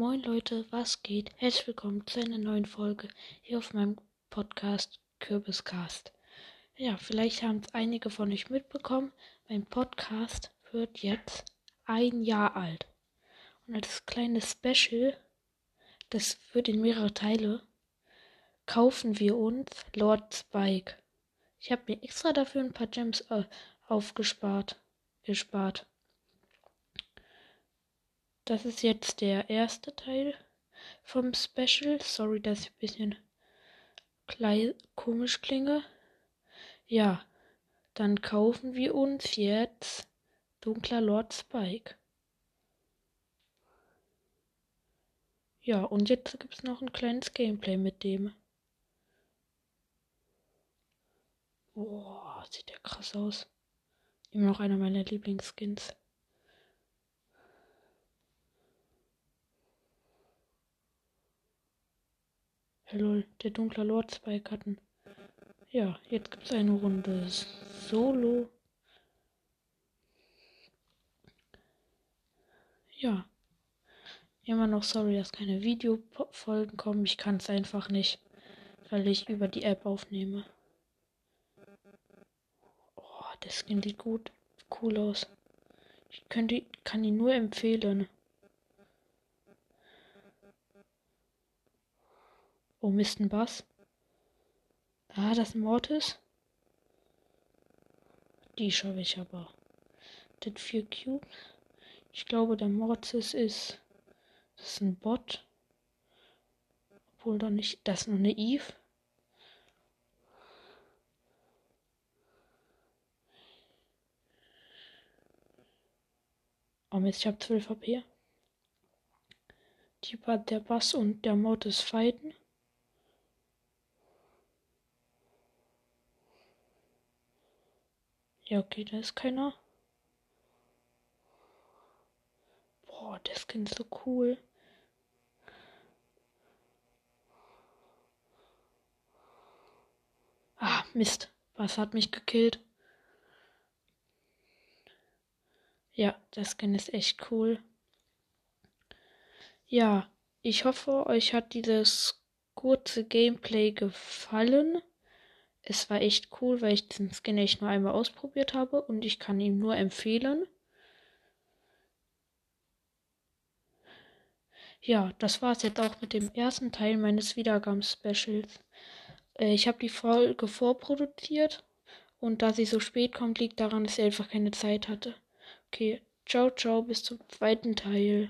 Moin Leute, was geht? Herzlich willkommen zu einer neuen Folge hier auf meinem Podcast Kürbiscast. Ja, vielleicht haben es einige von euch mitbekommen. Mein Podcast wird jetzt ein Jahr alt. Und als kleines Special, das wird in mehrere Teile, kaufen wir uns Lord Spike. Ich habe mir extra dafür ein paar Gems äh, aufgespart. Gespart. Das ist jetzt der erste Teil vom Special. Sorry, dass ich ein bisschen klein, komisch klinge. Ja, dann kaufen wir uns jetzt Dunkler Lord Spike. Ja, und jetzt gibt es noch ein kleines Gameplay mit dem. Boah, sieht der krass aus. Immer noch einer meiner Lieblingsskins. Lol, der dunkle Lord Spike hatten. Ja, jetzt gibt es eine Runde Solo. Ja. Immer noch sorry, dass keine Videofolgen kommen. Ich kann es einfach nicht, weil ich über die App aufnehme. Oh, der Skin sieht gut, cool aus. Ich könnte, kann ihn nur empfehlen. Oh Mist, ein Bass. Ah, das ein Mortis. Die schaffe ich aber. Das 4 Cubes. Ich glaube, der Mortis ist. Das ist ein Bot. Obwohl doch nicht. Das ist nur eine Eve. Oh Mist, ich habe 12 HP. Die, der Bass und der Mortis fighten. Ja, okay, da ist keiner. Boah, der Skin ist so cool. Ah, Mist. Was hat mich gekillt? Ja, der Skin ist echt cool. Ja, ich hoffe, euch hat dieses kurze Gameplay gefallen es war echt cool, weil ich den Skin echt nur einmal ausprobiert habe und ich kann ihm nur empfehlen. Ja, das war es jetzt auch mit dem ersten Teil meines Wiedergaben-Specials. Äh, ich habe die Folge vorproduziert und da sie so spät kommt, liegt daran, dass ich einfach keine Zeit hatte. Okay, ciao, ciao, bis zum zweiten Teil.